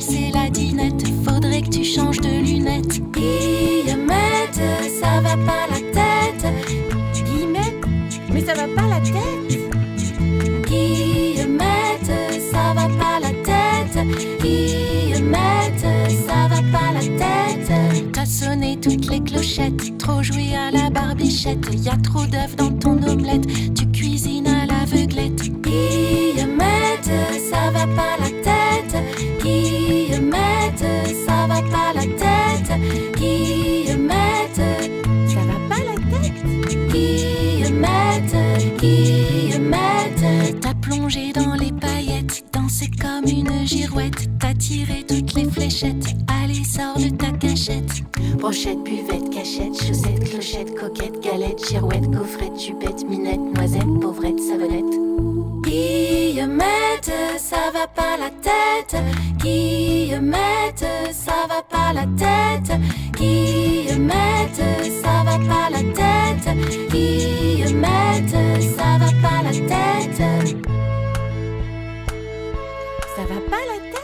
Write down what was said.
C'est la dinette, faudrait que tu changes de lunettes. Guillemette, ça va pas la tête. Guillemette, mais ça va pas la tête. Guillemette, ça va pas la tête. Guillemette, ça va pas la tête. T'as sonné toutes les clochettes, trop joué à la barbichette. Y a trop d'œufs dans ton omelette. Tu Dans les paillettes, dansé comme une girouette, t'as tiré toutes les fléchettes. Allez, sors de ta cachette. Brochette, buvette, cachette, chaussette, clochette, coquette, galette, girouette, gaufrette, jupette, minette, noisette, pauvrette, savonnette. Guillemette, ça va pas la tête. Guillemette, ça va pas la tête. Guillemette, ça va pas la tête. Guillemette, va pas la tête.